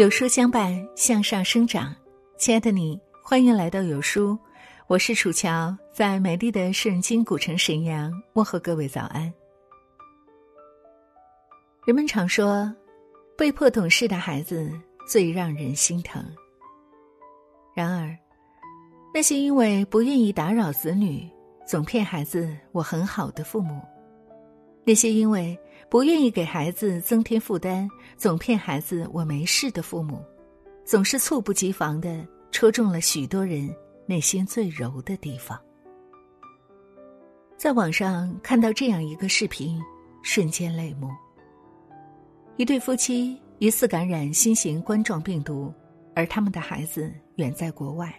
有书相伴，向上生长。亲爱的你，欢迎来到有书，我是楚乔，在美丽的圣经古城沈阳问候各位早安。人们常说，被迫懂事的孩子最让人心疼。然而，那些因为不愿意打扰子女，总骗孩子我很好的父母；那些因为不愿意给孩子增添负担，总骗孩子我没事的父母，总是猝不及防的戳中了许多人内心最柔的地方。在网上看到这样一个视频，瞬间泪目。一对夫妻疑似感染新型冠状病毒，而他们的孩子远在国外。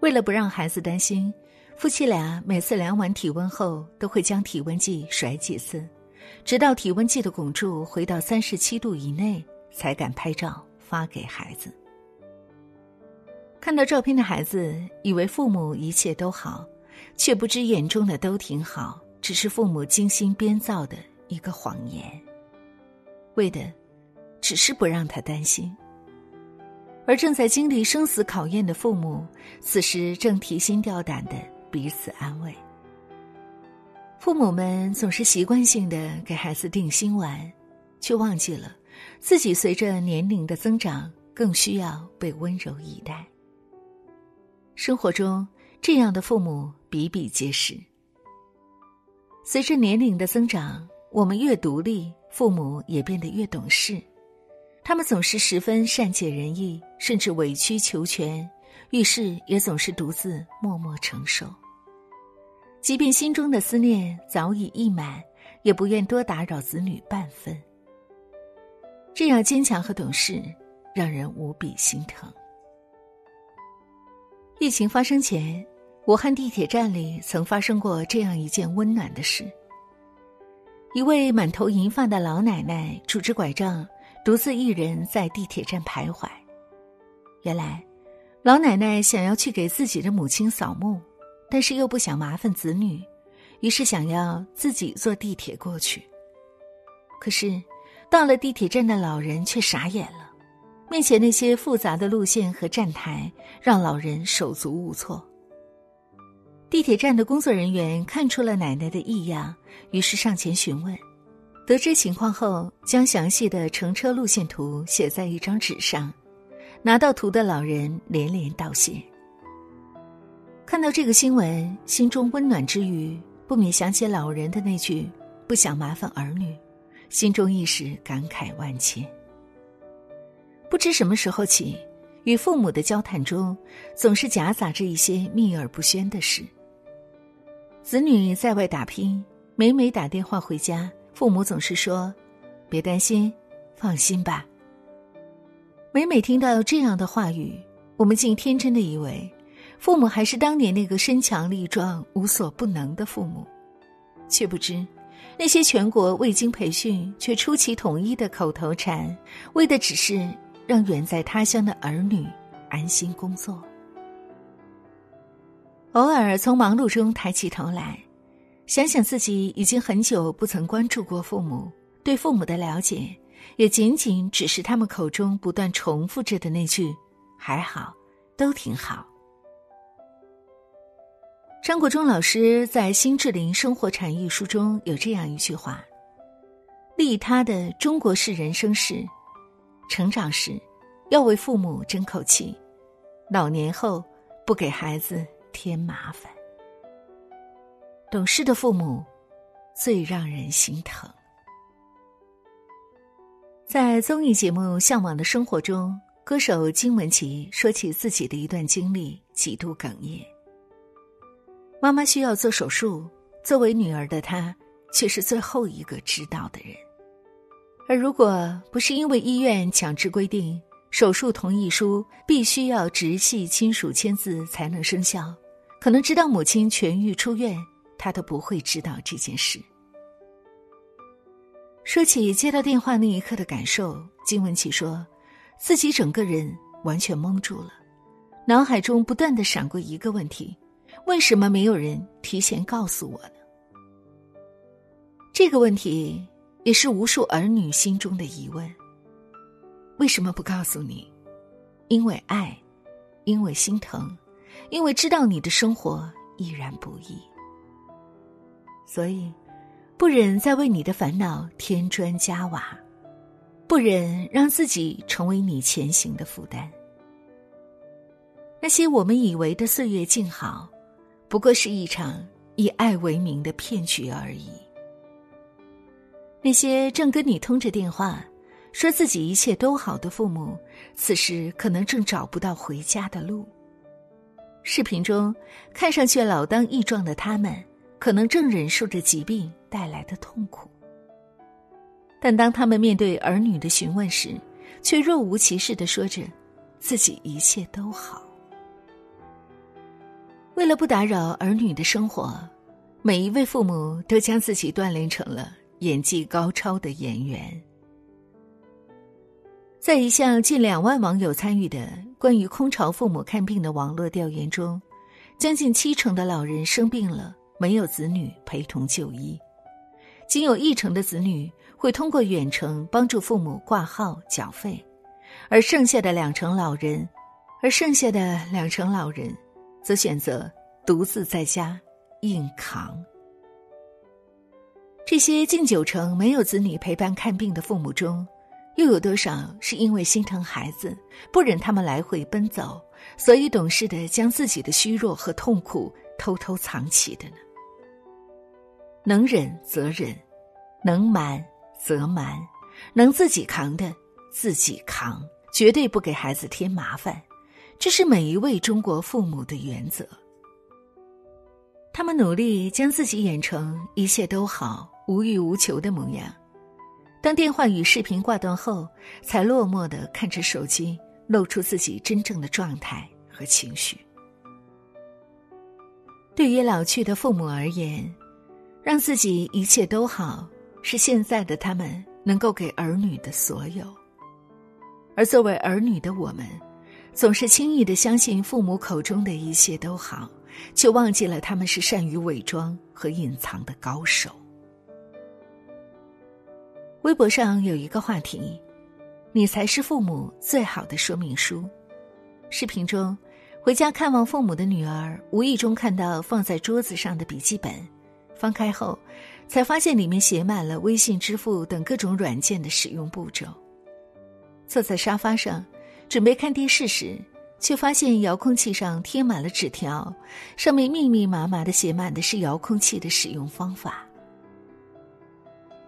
为了不让孩子担心，夫妻俩每次量完体温后，都会将体温计甩几次，直到体温计的汞柱回到三十七度以内，才敢拍照发给孩子。看到照片的孩子以为父母一切都好，却不知眼中的都挺好，只是父母精心编造的一个谎言。为的，只是不让他担心。而正在经历生死考验的父母，此时正提心吊胆的彼此安慰。父母们总是习惯性的给孩子定心丸，却忘记了自己随着年龄的增长，更需要被温柔以待。生活中，这样的父母比比皆是。随着年龄的增长，我们越独立。父母也变得越懂事，他们总是十分善解人意，甚至委曲求全，遇事也总是独自默默承受。即便心中的思念早已溢满，也不愿多打扰子女半分。这样坚强和懂事，让人无比心疼。疫情发生前，武汉地铁站里曾发生过这样一件温暖的事。一位满头银发的老奶奶拄着拐杖，独自一人在地铁站徘徊。原来，老奶奶想要去给自己的母亲扫墓，但是又不想麻烦子女，于是想要自己坐地铁过去。可是，到了地铁站的老人却傻眼了，面前那些复杂的路线和站台让老人手足无措。地铁站的工作人员看出了奶奶的异样，于是上前询问。得知情况后，将详细的乘车路线图写在一张纸上。拿到图的老人连连道谢。看到这个新闻，心中温暖之余，不免想起老人的那句“不想麻烦儿女”，心中一时感慨万千。不知什么时候起，与父母的交谈中，总是夹杂着一些秘而不宣的事。子女在外打拼，每每打电话回家，父母总是说：“别担心，放心吧。”每每听到这样的话语，我们竟天真的以为，父母还是当年那个身强力壮、无所不能的父母，却不知，那些全国未经培训却出奇统一的口头禅，为的只是让远在他乡的儿女安心工作。偶尔从忙碌中抬起头来，想想自己已经很久不曾关注过父母，对父母的了解，也仅仅只是他们口中不断重复着的那句“还好，都挺好”。张国忠老师在《新智林生活禅》一书中有这样一句话：“利他的中国式人生是，成长时要为父母争口气，老年后不给孩子。”添麻烦，懂事的父母最让人心疼。在综艺节目《向往的生活》中，歌手金玟岐说起自己的一段经历，几度哽咽。妈妈需要做手术，作为女儿的她，却是最后一个知道的人。而如果不是因为医院强制规定手术同意书必须要直系亲属签字才能生效，可能直到母亲痊愈出院，他都不会知道这件事。说起接到电话那一刻的感受，金文琪说，自己整个人完全懵住了，脑海中不断的闪过一个问题：为什么没有人提前告诉我呢？这个问题也是无数儿女心中的疑问。为什么不告诉你？因为爱，因为心疼，因为知道你的生活依然不易，所以不忍再为你的烦恼添砖加瓦，不忍让自己成为你前行的负担。那些我们以为的岁月静好，不过是一场以爱为名的骗局而已。那些正跟你通着电话。说自己一切都好的父母，此时可能正找不到回家的路。视频中看上去老当益壮的他们，可能正忍受着疾病带来的痛苦。但当他们面对儿女的询问时，却若无其事的说着自己一切都好。为了不打扰儿女的生活，每一位父母都将自己锻炼成了演技高超的演员。在一项近两万网友参与的关于空巢父母看病的网络调研中，将近七成的老人生病了没有子女陪同就医，仅有一成的子女会通过远程帮助父母挂号缴费，而剩下的两成老人，而剩下的两成老人，则选择独自在家硬扛。这些近九成没有子女陪伴看病的父母中。又有多少是因为心疼孩子，不忍他们来回奔走，所以懂事的将自己的虚弱和痛苦偷偷藏起的呢？能忍则忍，能瞒则瞒，能自己扛的自己扛，绝对不给孩子添麻烦，这是每一位中国父母的原则。他们努力将自己演成一切都好、无欲无求的模样。当电话与视频挂断后，才落寞的看着手机，露出自己真正的状态和情绪。对于老去的父母而言，让自己一切都好，是现在的他们能够给儿女的所有。而作为儿女的我们，总是轻易的相信父母口中的一切都好，却忘记了他们是善于伪装和隐藏的高手。微博上有一个话题：“你才是父母最好的说明书。”视频中，回家看望父母的女儿无意中看到放在桌子上的笔记本，翻开后，才发现里面写满了微信支付等各种软件的使用步骤。坐在沙发上准备看电视时，却发现遥控器上贴满了纸条，上面密密麻麻的写满的是遥控器的使用方法。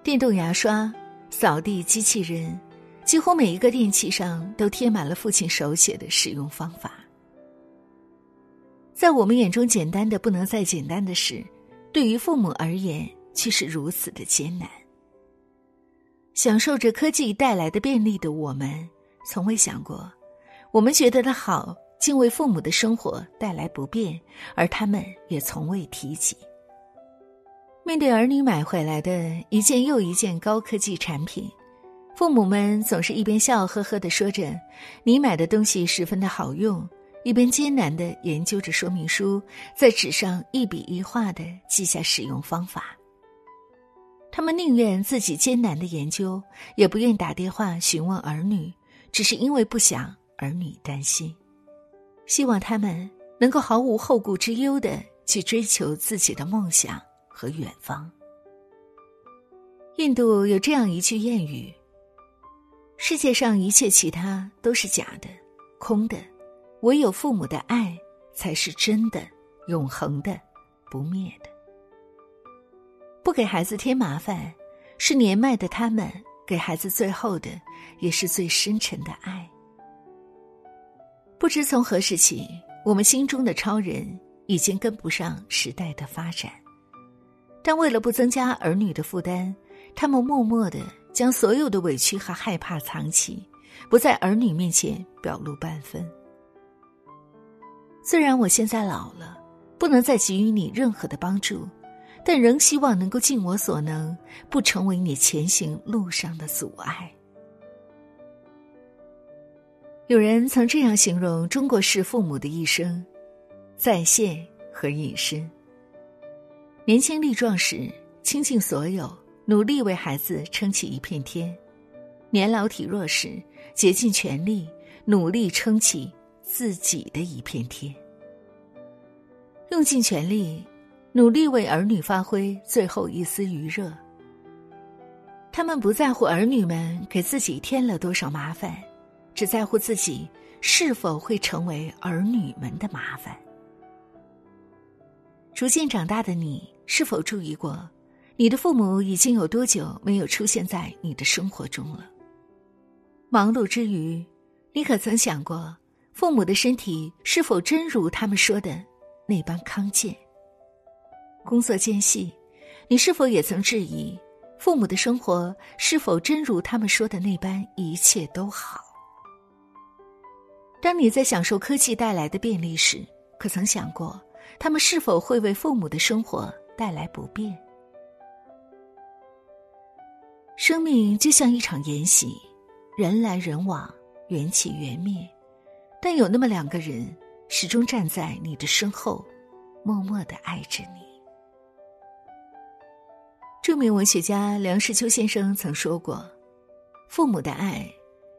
电动牙刷。扫地机器人，几乎每一个电器上都贴满了父亲手写的使用方法。在我们眼中简单的不能再简单的事，对于父母而言却是如此的艰难。享受着科技带来的便利的我们，从未想过，我们觉得的好，竟为父母的生活带来不便，而他们也从未提及。面对儿女买回来的一件又一件高科技产品，父母们总是一边笑呵呵的说着“你买的东西十分的好用”，一边艰难的研究着说明书，在纸上一笔一画的记下使用方法。他们宁愿自己艰难的研究，也不愿打电话询问儿女，只是因为不想儿女担心，希望他们能够毫无后顾之忧的去追求自己的梦想。和远方。印度有这样一句谚语：“世界上一切其他都是假的、空的，唯有父母的爱才是真的、永恒的、不灭的。”不给孩子添麻烦，是年迈的他们给孩子最后的，也是最深沉的爱。不知从何时起，我们心中的超人已经跟不上时代的发展。但为了不增加儿女的负担，他们默默的将所有的委屈和害怕藏起，不在儿女面前表露半分。虽然我现在老了，不能再给予你任何的帮助，但仍希望能够尽我所能，不成为你前行路上的阻碍。有人曾这样形容中国式父母的一生：在线和隐身。年轻力壮时，倾尽所有，努力为孩子撑起一片天；年老体弱时，竭尽全力，努力撑起自己的一片天，用尽全力，努力为儿女发挥最后一丝余热。他们不在乎儿女们给自己添了多少麻烦，只在乎自己是否会成为儿女们的麻烦。逐渐长大的你，是否注意过，你的父母已经有多久没有出现在你的生活中了？忙碌之余，你可曾想过，父母的身体是否真如他们说的那般康健？工作间隙，你是否也曾质疑？父母的生活是否真如他们说的那般一切都好？当你在享受科技带来的便利时，可曾想过，他们是否会为父母的生活带来不便？生命就像一场筵席，人来人往，缘起缘灭，但有那么两个人，始终站在你的身后，默默的爱着你。著名文学家梁实秋先生曾说过：“父母的爱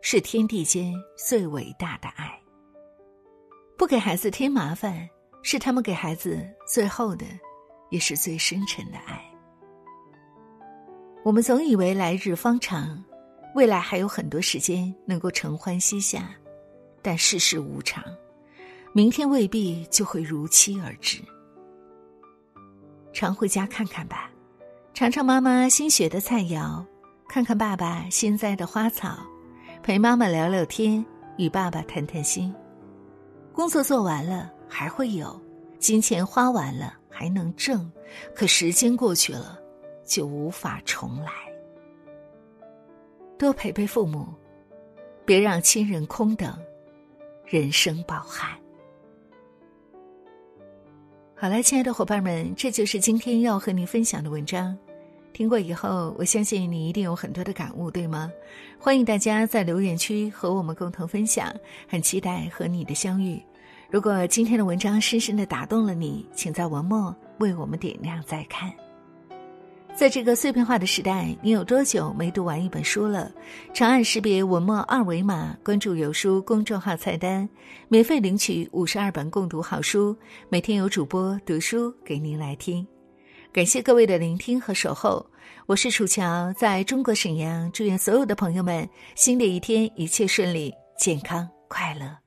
是天地间最伟大的爱。不给孩子添麻烦，是他们给孩子最后的，也是最深沉的爱。”我们总以为来日方长，未来还有很多时间能够承欢膝下，但世事无常，明天未必就会如期而至。常回家看看吧。尝尝妈妈新学的菜肴，看看爸爸新栽的花草，陪妈妈聊聊天，与爸爸谈谈心。工作做完了还会有，金钱花完了还能挣，可时间过去了，就无法重来。多陪陪父母，别让亲人空等，人生饱汉。好了，亲爱的伙伴们，这就是今天要和您分享的文章。听过以后，我相信你一定有很多的感悟，对吗？欢迎大家在留言区和我们共同分享，很期待和你的相遇。如果今天的文章深深的打动了你，请在文末为我们点亮再看。在这个碎片化的时代，你有多久没读完一本书了？长按识别文末二维码，关注有书公众号菜单，免费领取五十二本共读好书，每天有主播读书给您来听。感谢各位的聆听和守候，我是楚乔，在中国沈阳，祝愿所有的朋友们新的一天一切顺利、健康、快乐。